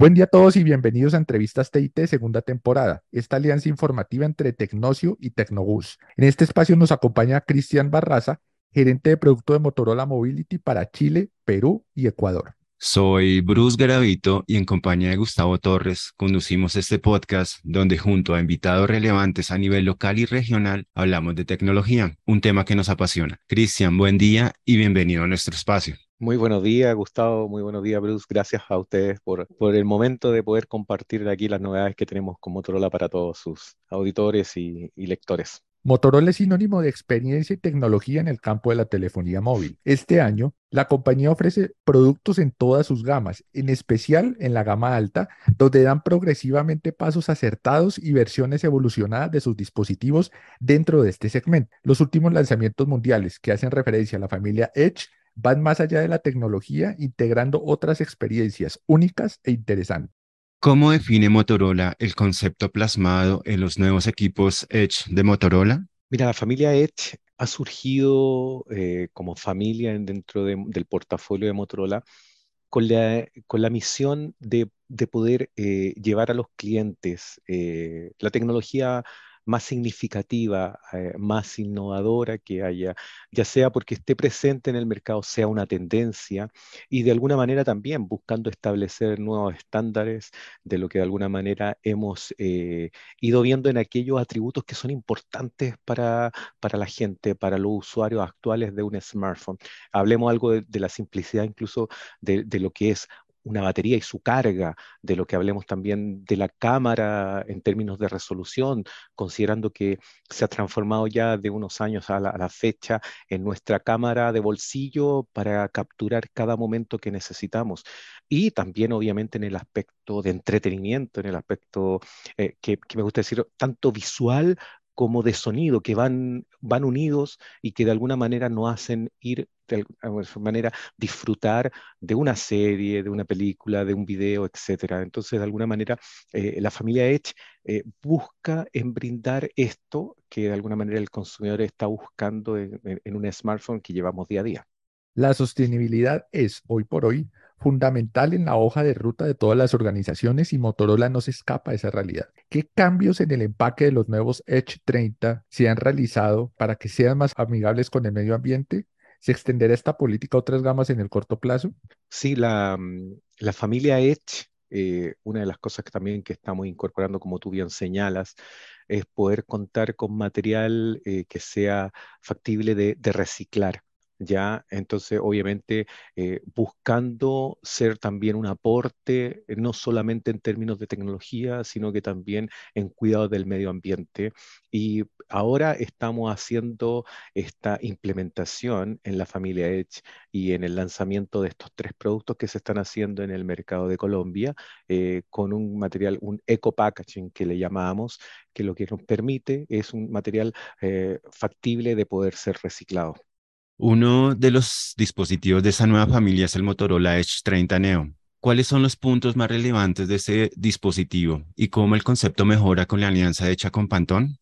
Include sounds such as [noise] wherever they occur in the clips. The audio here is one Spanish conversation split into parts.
Buen día a todos y bienvenidos a Entrevistas TIT segunda temporada, esta alianza informativa entre Tecnocio y Tecnobus. En este espacio nos acompaña Cristian Barraza, gerente de producto de Motorola Mobility para Chile, Perú y Ecuador. Soy Bruce Garavito y en compañía de Gustavo Torres conducimos este podcast donde junto a invitados relevantes a nivel local y regional hablamos de tecnología, un tema que nos apasiona. Cristian, buen día y bienvenido a nuestro espacio. Muy buenos días, Gustavo. Muy buenos días, Bruce. Gracias a ustedes por, el momento de poder compartir aquí las novedades que tenemos con Motorola para todos sus auditores y, y lectores. Motorola es sinónimo de experiencia y tecnología en el campo de la telefonía móvil. Este año, la compañía ofrece productos en todas sus gamas, en especial en la gama alta, donde dan progresivamente pasos acertados y versiones evolucionadas de sus dispositivos dentro de este segmento. Los últimos lanzamientos mundiales que hacen referencia a la familia Edge van más allá de la tecnología, integrando otras experiencias únicas e interesantes. ¿Cómo define Motorola el concepto plasmado en los nuevos equipos Edge de Motorola? Mira, la familia Edge ha surgido eh, como familia dentro del portafolio de Motorola con la, con la misión de, de poder eh, llevar a los clientes eh, la tecnología más significativa, eh, más innovadora que haya, ya sea porque esté presente en el mercado, sea una tendencia, y de alguna manera también buscando establecer nuevos estándares de lo que de alguna manera hemos eh, ido viendo en aquellos atributos que son importantes para, para la gente, para los usuarios actuales de un smartphone. Hablemos algo de, la simplicidad incluso de, de lo que es una batería y su carga, de lo que hablemos también de la cámara en términos de resolución, considerando que se ha transformado ya de unos años a la, fecha en nuestra cámara de bolsillo para capturar cada momento que necesitamos. Y también obviamente en el aspecto de entretenimiento, en el aspecto eh, que, que me gusta decir, tanto visual como de sonido, que van, van unidos y que de alguna manera nos hacen ir, de alguna manera, disfrutar de una serie, de una película, de un video, etc. Entonces, de alguna manera, eh, la familia Edge eh, busca en brindar esto que de alguna manera el consumidor está buscando en un smartphone que llevamos día a día. La sostenibilidad es, hoy por hoy, fundamental en la hoja de ruta de todas las organizaciones y Motorola no se escapa de esa realidad. ¿Qué cambios en el empaque de los nuevos Edge 30 se han realizado para que sean más amigables con el medio ambiente? ¿Se extenderá esta política a otras gamas en el corto plazo? Sí, la, mm, familia Edge, eh, una de las cosas que también que estamos incorporando, como tú bien señalas, es poder contar con material eh, que sea factible de reciclar. ¿Ya? Entonces, obviamente, eh, buscando ser también un aporte, eh, no solamente en términos de tecnología, sino que también en cuidado del medio ambiente. Y ahora estamos haciendo esta implementación en la familia Edge y en el lanzamiento de estos tres productos que se están haciendo en el mercado de Colombia eh, con un material, un eco packaging que le llamamos, que lo que nos permite es un material factible de poder ser reciclado. Uno de los dispositivos de esa nueva familia es el Motorola Edge 30 Neo. ¿Cuáles son los puntos más relevantes de ese dispositivo y cómo el concepto mejora con la alianza hecha con Pantón?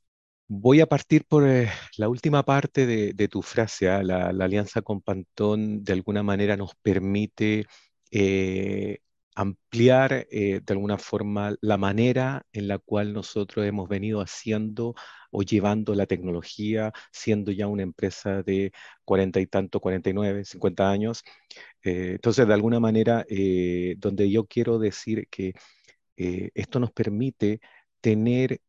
Voy a partir por eh, la última parte de, tu frase. ¿ah? La, alianza con Pantón de alguna manera nos permite eh, ampliar eh, de alguna forma la manera en la cual nosotros hemos venido haciendo o llevando la tecnología, siendo ya una empresa de cuarenta y tanto, 49, 50 años. Eh, entonces, de alguna manera, eh, donde yo quiero decir que esto nos permite tener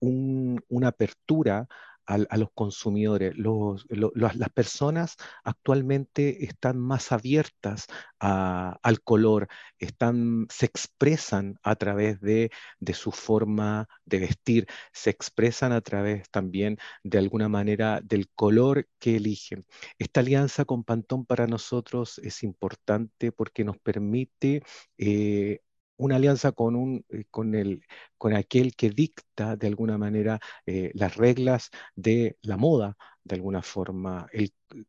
una apertura a, los consumidores. las personas actualmente están más abiertas al color, se expresan a través de, de, su forma de vestir, se expresan a través también de alguna manera del color que eligen. Esta alianza con Pantón para nosotros es importante porque nos permite eh, una alianza con, eh, con, el, con aquel que dicta de alguna manera eh, las reglas de la moda, de alguna forma,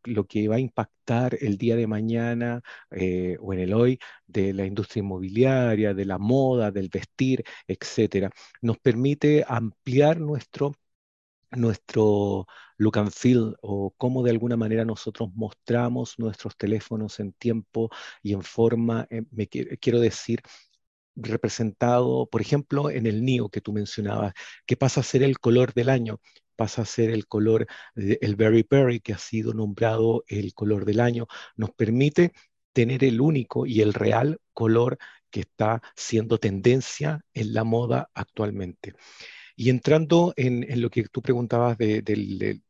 lo que va a impactar el día de mañana eh, o en el hoy de la industria inmobiliaria, de la moda, del vestir, etcétera. Nos permite ampliar nuestro nuestro look and feel o cómo de alguna manera nosotros mostramos nuestros teléfonos en tiempo y en forma, quiero decir, representado, por ejemplo, en el NIO que tú mencionabas, que pasa a ser el color del año, pasa a ser el color, el Berry Berry, que ha sido nombrado el color del año, nos permite tener el único y el real color que está siendo tendencia en la moda actualmente. Y entrando en, lo que tú preguntabas del,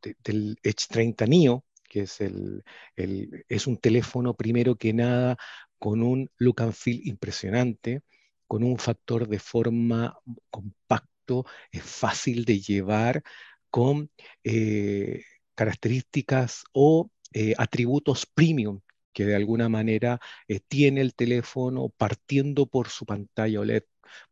Edge 30 Neo, que es, el, es un teléfono primero que nada con un look and feel impresionante, con un factor de forma compacto, es fácil de llevar, con eh, características o eh, atributos premium que de alguna manera eh, tiene el teléfono partiendo por su pantalla OLED,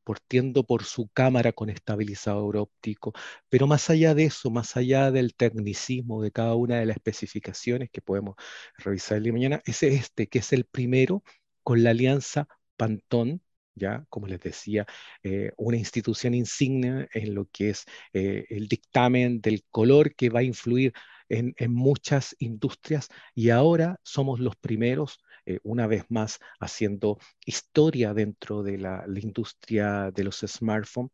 partiendo por su cámara con estabilizador óptico, pero más allá de eso, más allá del tecnicismo de cada una de las especificaciones que podemos revisar el día de mañana, es este, que es el primero con la alianza Pantone, ya, como les decía, eh, una institución insignia en lo que es eh, el dictamen del color que va a influir en, muchas industrias y ahora somos los primeros, eh, una vez más, haciendo historia dentro de la, industria de los smartphones,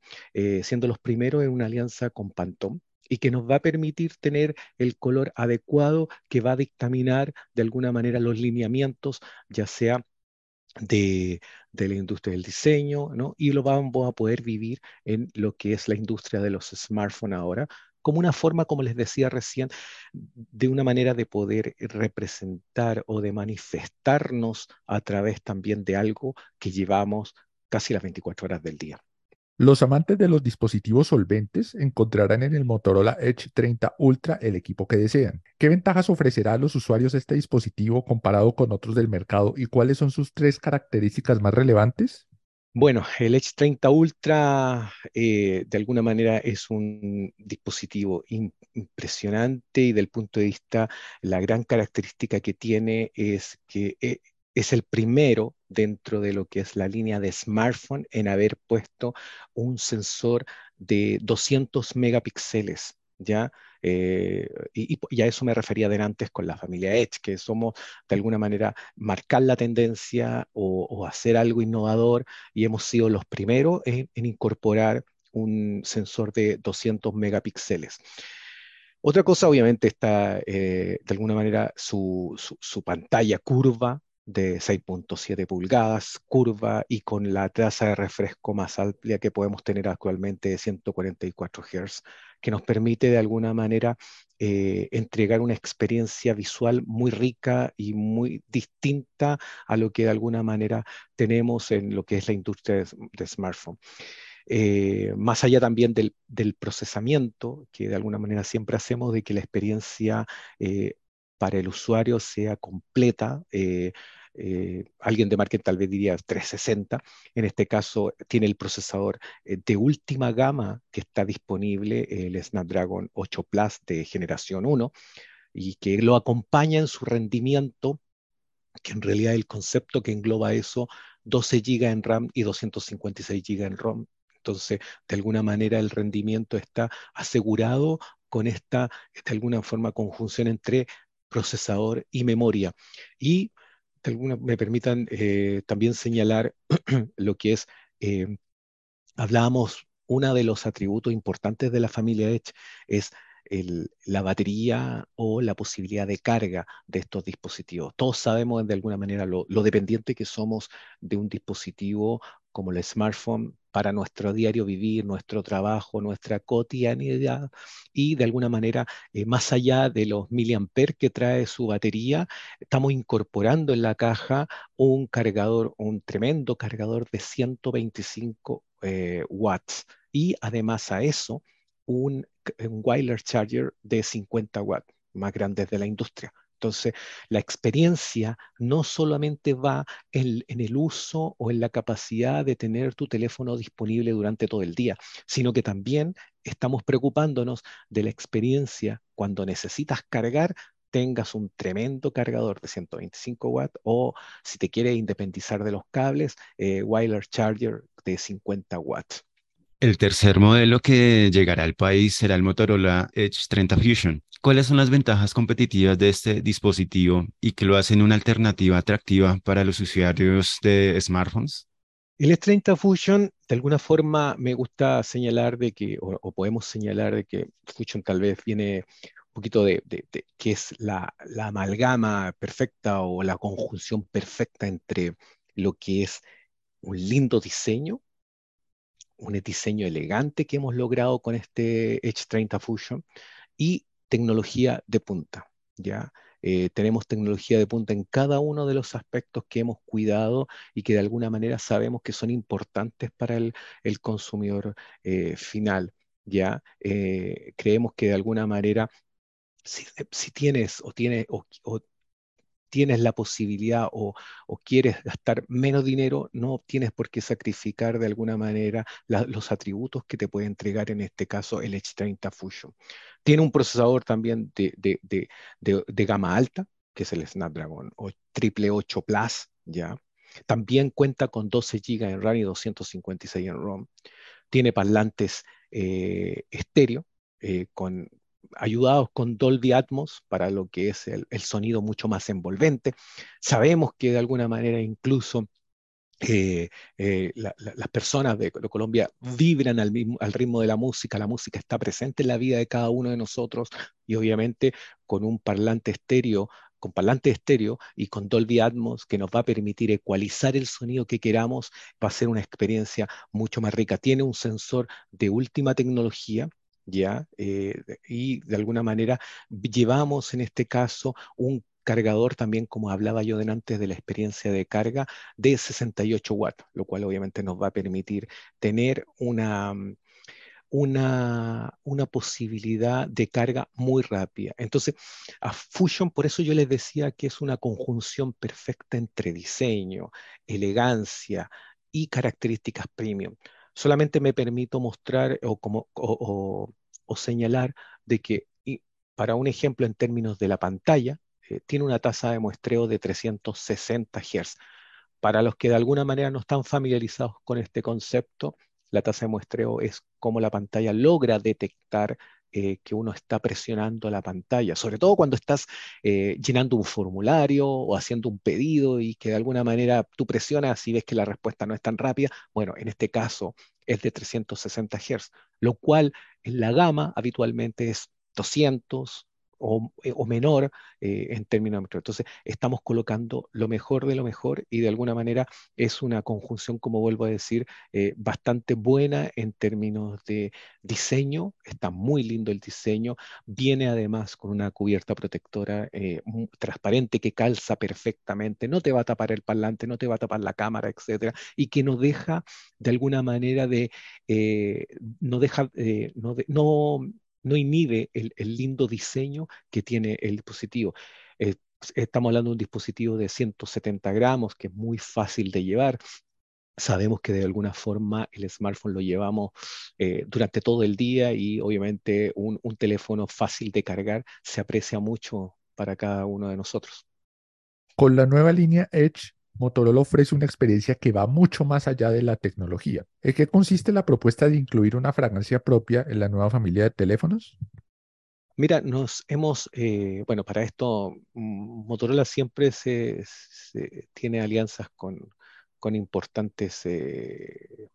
siendo los primeros en una alianza con Pantone y que nos va a permitir tener el color adecuado que va a dictaminar de alguna manera los lineamientos, ya sea de, de, la industria del diseño, ¿no? Y lo vamos a poder vivir en lo que es la industria de los smartphones ahora, como una forma, como les decía recién, de una manera de poder representar o de manifestarnos a través también de algo que llevamos casi las 24 horas del día. Los amantes de los dispositivos solventes encontrarán en el Motorola Edge 30 Ultra el equipo que desean. ¿Qué ventajas ofrecerá a los usuarios este dispositivo comparado con otros del mercado y cuáles son sus tres características más relevantes? Bueno, el Edge 30 Ultra eh, de alguna manera es un dispositivo impresionante y del punto de vista, la gran característica que tiene es que eh, es el primero dentro de lo que es la línea de smartphone en haber puesto un sensor de 200 megapíxeles, ¿ya? Eh, y, a eso me refería antes con la familia Edge, que somos de alguna manera marcar la tendencia o, hacer algo innovador y hemos sido los primeros en, incorporar un sensor de 200 megapíxeles. Otra cosa, obviamente, está eh, de alguna manera su, pantalla curva de 6.7 pulgadas, curva y con la tasa de refresco más amplia que podemos tener actualmente de 144 Hz que nos permite de alguna manera eh, entregar una experiencia visual muy rica y muy distinta a lo que de alguna manera tenemos en lo que es la industria de, smartphone. Eh, más allá también del, procesamiento, que de alguna manera siempre hacemos de que la experiencia eh, para el usuario sea completa, eh, alguien de marketing tal vez diría 360, en este caso tiene el procesador eh, de última gama que está disponible, el Snapdragon 8 Plus de generación 1, y que lo acompaña en su rendimiento, que en realidad el concepto que engloba eso, 12 GB en RAM y 256 GB en ROM. Entonces, de alguna manera el rendimiento está asegurado con esta, de alguna forma, conjunción entre procesador y memoria. Y alguna, me permitan eh, también señalar [clears throat] lo que es, eh, hablábamos, uno de los atributos importantes de la familia Edge es la batería o la posibilidad de carga de estos dispositivos. Todos sabemos de alguna manera lo, dependiente que somos de un dispositivo como el smartphone para nuestro diario vivir, nuestro trabajo, nuestra cotidianidad y de alguna manera, eh, más allá de los miliamperes que trae su batería, estamos incorporando en la caja un cargador, un tremendo cargador de 125 eh, watts y además a eso un, wireless charger de 50 watts, más grandes de la industria. Entonces, la experiencia no solamente va en, el uso o en la capacidad de tener tu teléfono disponible durante todo el día, sino que también estamos preocupándonos de la experiencia cuando necesitas cargar tengas un tremendo cargador de 125 watts o si te quieres independizar de los cables, eh, wireless charger de 50 watts. El tercer modelo que llegará al país será el Motorola Edge 30 Fusion. ¿Cuáles son las ventajas competitivas de este dispositivo y que lo hacen una alternativa atractiva para los usuarios de smartphones? El Edge 30 Fusion, de alguna forma, me gusta señalar de que, o, podemos señalar de que Fusion tal vez viene un poquito de, de, que es la amalgama perfecta o la conjunción perfecta entre lo que es un lindo diseño un diseño elegante que hemos logrado con este Edge 30 Fusion y tecnología de punta. ¿ya? Eh, tenemos tecnología de punta en cada uno de los aspectos que hemos cuidado y que de alguna manera sabemos que son importantes para el, consumidor eh, final. ¿ya? Eh, creemos que de alguna manera si, tienes o, tienes, o, tienes la posibilidad o, quieres gastar menos dinero, no tienes por qué sacrificar de alguna manera los atributos que te puede entregar en este caso el Edge 30 Fusion. Tiene un procesador también de, gama alta, que es el Snapdragon 888 Plus, ¿ya? También cuenta con 12 GB en RAM y 256 en ROM. Tiene parlantes eh, estéreo eh, con ayudados con Dolby Atmos para lo que es el, sonido mucho más envolvente. Sabemos que de alguna manera incluso eh, eh, las personas de, Colombia vibran al, mismo, ritmo de la música, la música está presente en la vida de cada uno de nosotros y obviamente con un parlante estéreo con parlante estéreo y con Dolby Atmos que nos va a permitir ecualizar el sonido que queramos, va a ser una experiencia mucho más rica. Tiene un sensor de última tecnología ¿ya? Eh, y de alguna manera llevamos en este caso un cargador también, como hablaba yo antes de la experiencia de carga, de 68 watts, lo cual obviamente nos va a permitir tener una, mm, una, una, posibilidad de carga muy rápida. Entonces, a Fusion, por eso yo les decía que es una conjunción perfecta entre diseño, elegancia y características premium solamente me permito mostrar o, señalar de que, para un ejemplo en términos de la pantalla, eh, tiene una tasa de muestreo de 360 Hz. Para los que de alguna manera no están familiarizados con este concepto, la tasa de muestreo es cómo la pantalla logra detectar eh, que uno está presionando la pantalla, sobre todo cuando estás eh, llenando un formulario o haciendo un pedido y que de alguna manera tú presionas y ves que la respuesta no es tan rápida. Bueno, en este caso es de 360 Hz, lo cual en la gama habitualmente es 200, eh, o, menor eh, en términos de. Entonces, estamos colocando lo mejor de lo mejor y de alguna manera es una conjunción, como vuelvo a decir, eh, bastante buena en términos de diseño. Está muy lindo el diseño. Viene además con una cubierta protectora transparente que calza perfectamente. No te va a tapar el parlante, no te va a tapar la cámara, etcétera, y que nos deja de alguna manera de, no deja, no, no no inhibe el, lindo diseño que tiene el dispositivo. Eh, estamos hablando de un dispositivo de 170 gramos que es muy fácil de llevar. Sabemos que de alguna forma el smartphone lo llevamos eh, durante todo el día y obviamente un teléfono fácil de cargar se aprecia mucho para cada uno de nosotros. Con la nueva línea Edge Motorola ofrece una experiencia que va mucho más allá de la tecnología. ¿En qué consiste la propuesta de incluir una fragancia propia en la nueva familia de teléfonos? Mira, nos hemos, eh, bueno, para esto mm, Motorola siempre se, tiene alianzas con, importantes, eh,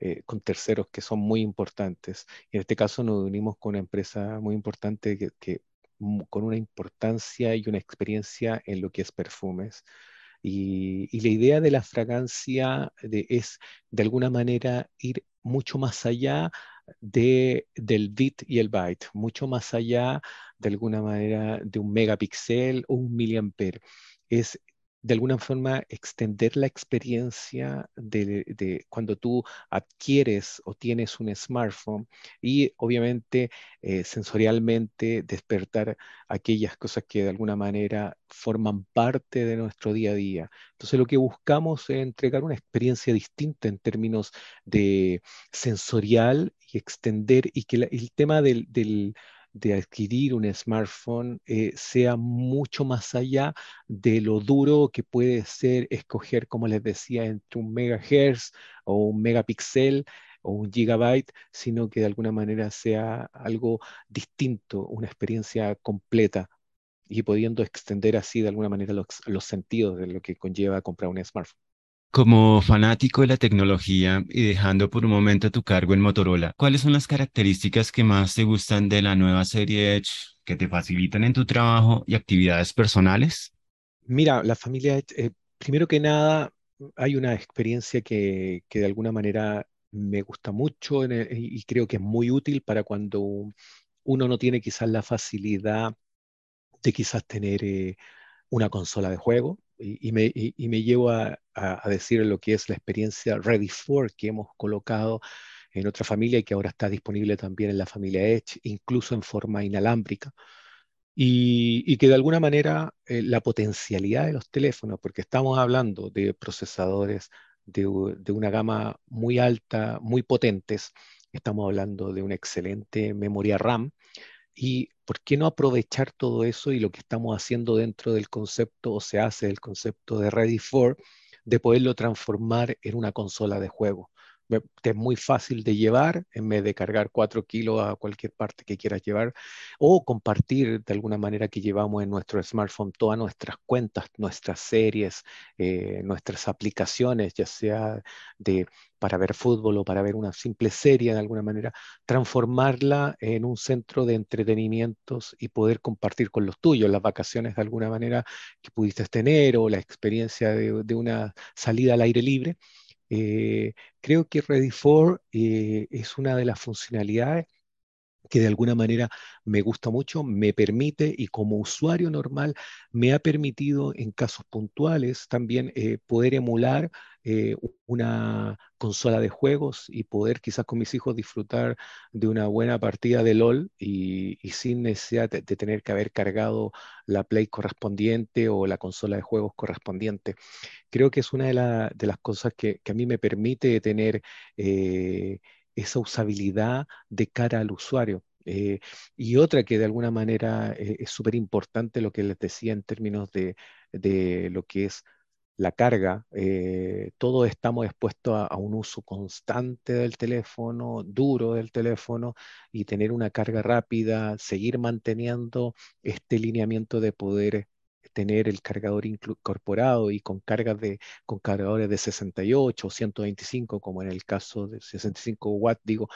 eh, con terceros que son muy importantes. Y en este caso nos unimos con una empresa muy importante que, mm, con una importancia y una experiencia en lo que es perfumes. Y, la idea de la fragancia es de alguna manera ir mucho más allá de, del bit y el byte, mucho más allá de alguna manera de un megapíxel o un miliamper. De alguna forma extender la experiencia de, cuando tú adquieres o tienes un smartphone y obviamente eh, sensorialmente despertar aquellas cosas que de alguna manera forman parte de nuestro día a día. Entonces lo que buscamos es entregar una experiencia distinta en términos de sensorial y extender y que el tema del de adquirir un smartphone eh, sea mucho más allá de lo duro que puede ser escoger, como les decía, entre un megahertz o un megapíxel o un gigabyte, sino que de alguna manera sea algo distinto, una experiencia completa y pudiendo extender así de alguna manera los, los sentidos de lo que conlleva comprar un smartphone. Como fanático de la tecnología y dejando por un momento tu cargo en Motorola, ¿cuáles son las características que más te gustan de la nueva serie Edge que te facilitan en tu trabajo y actividades personales? Mira, la familia Edge, eh, primero que nada, hay una experiencia que, que de alguna manera me gusta mucho y creo que es muy útil para cuando uno no tiene quizás la facilidad de quizás tener eh, una consola de juego. Y, me, llevo a, decir lo que es la experiencia Ready for que hemos colocado en otra familia y que ahora está disponible también en la familia Edge, incluso en forma inalámbrica. Y, que de alguna manera eh, la potencialidad de los teléfonos, porque estamos hablando de procesadores de, de, una gama muy alta, muy potentes, estamos hablando de una excelente memoria RAM, y por qué no aprovechar todo eso y lo que estamos haciendo dentro del concepto o se hace del concepto de Ready for, de poderlo transformar en una consola de juego es muy fácil de llevar en vez de cargar 4 kilos a cualquier parte que quieras llevar o compartir de alguna manera que llevamos en nuestro smartphone todas nuestras cuentas, nuestras series, eh, nuestras aplicaciones, ya sea de para ver fútbol o para ver una simple serie de alguna manera, transformarla en un centro de entretenimientos y poder compartir con los tuyos las vacaciones de alguna manera que pudiste tener o la experiencia de una salida al aire libre eh, creo que Ready for eh, es una de las funcionalidades que de alguna manera me gusta mucho, me permite y como usuario normal me ha permitido en casos puntuales también eh, poder emular eh, una consola de juegos y poder quizás con mis hijos disfrutar de una buena partida de LOL y, sin necesidad de, tener que haber cargado la Play correspondiente o la consola de juegos correspondiente. Creo que es una de, las cosas que, a mí me permite tener... Eh, esa usabilidad de cara al usuario. Eh, y otra que de alguna manera es súper importante lo que les decía en términos de, lo que es la carga. Eh, todos estamos expuestos a, un uso constante del teléfono, duro del teléfono, y tener una carga rápida, seguir manteniendo este lineamiento de poder tener el cargador incorporado y con cargas de con cargadores de 68 o 125 como en el caso de 65 watts digo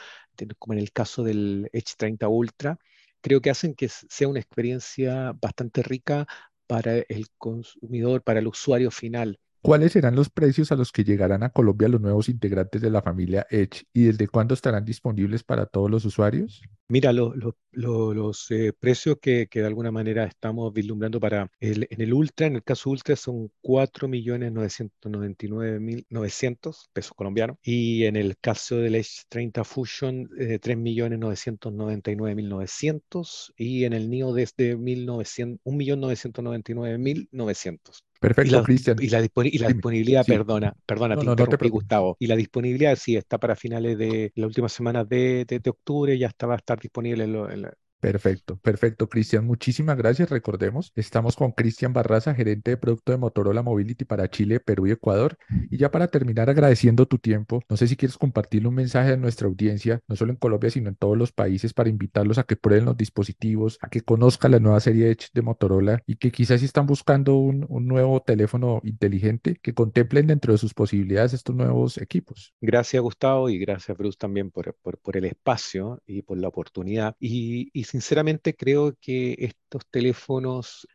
como en el caso del Edge 30 Ultra creo que hacen que sea una experiencia bastante rica para el consumidor para el usuario final ¿Cuáles serán los precios a los que llegarán a Colombia los nuevos integrantes de la familia Edge y desde cuándo estarán disponibles para todos los usuarios? Mira, los eh, precios que, de alguna manera estamos vislumbrando para el, en el Ultra, en el caso Ultra son 4.999.900 pesos colombianos y en el caso del Edge 30 Fusion eh, 3.999.900 y en el NIO desde 1.999.900. Perfecto, Cristian. Y la, disponibilidad, perdona, perdona, te interrumpí, Gustavo. Y la disponibilidad sí está para finales de la última semana de, de, octubre, ya está, va a estar disponible en, en, Perfecto, perfecto, Cristian. Muchísimas gracias. Recordemos, estamos con Cristian Barraza, gerente de producto de Motorola Mobility para Chile, Perú y Ecuador. Y ya para terminar, agradeciendo tu tiempo, no sé si quieres compartir un mensaje a nuestra audiencia, no solo en Colombia, sino en todos los países, para invitarlos a que prueben los dispositivos, a que conozcan la nueva serie de Motorola y que quizás si están buscando un, nuevo teléfono inteligente, que contemplen dentro de sus posibilidades estos nuevos equipos. Gracias, Gustavo, y gracias, Bruce, también por, por, el espacio y por la oportunidad. Y, y sinceramente creo que estos teléfonos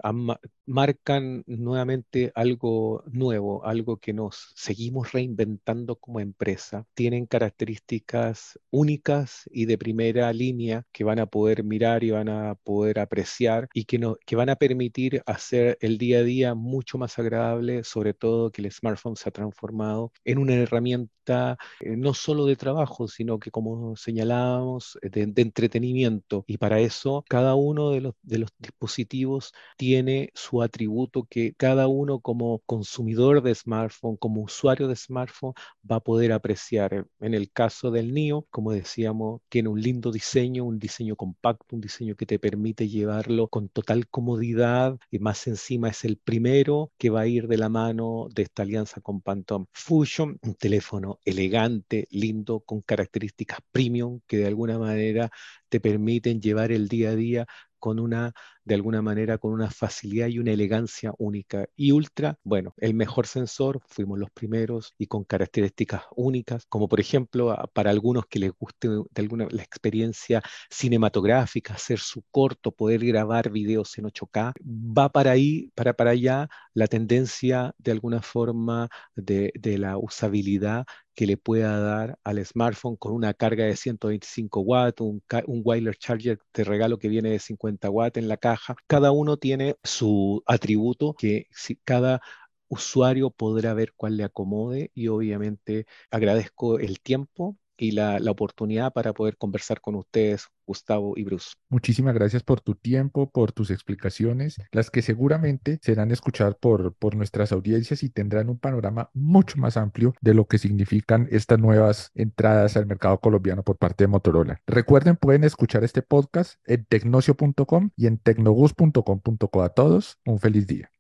marcan nuevamente algo nuevo, algo que nos seguimos reinventando como empresa. Tienen características únicas y de primera línea que van a poder mirar y van a poder apreciar y que, no, que van a permitir hacer el día a día mucho más agradable, sobre todo que el smartphone se ha transformado en una herramienta eh, no solo de trabajo, sino que como señalábamos, de, entretenimiento. Y para eso cada uno de los, dispositivos tiene su atributo que cada uno como consumidor de smartphone, como usuario de smartphone, va a poder apreciar. En el caso del NIO, como decíamos, tiene un lindo diseño, un diseño compacto, un diseño que te permite llevarlo con total comodidad y más encima es el primero que va a ir de la mano de esta alianza con Phantom Fusion, un teléfono elegante, lindo, con características premium que de alguna manera te permiten llevar el día a día con una, de alguna manera, con una facilidad y una elegancia única. Y Ultra, bueno, el mejor sensor, fuimos los primeros y con características únicas, como por ejemplo, para algunos que les guste de alguna la experiencia cinematográfica, hacer su corto, poder grabar videos en 8K, va para ahí, para, para allá la tendencia de alguna forma de, de la usabilidad que le pueda dar al smartphone con una carga de 125 watts, un, un wireless charger de regalo que viene de 50 watts en la Cada uno tiene su atributo que si cada usuario podrá ver cuál le acomode y obviamente agradezco el tiempo y la, la, oportunidad para poder conversar con ustedes, Gustavo y Bruce. Muchísimas gracias por tu tiempo, por tus explicaciones, las que seguramente serán escuchadas por, por nuestras audiencias y tendrán un panorama mucho más amplio de lo que significan estas nuevas entradas al mercado colombiano por parte de Motorola. Recuerden, pueden escuchar este podcast en tecnocio.com y en tecnogus.com.co. A todos, un feliz día.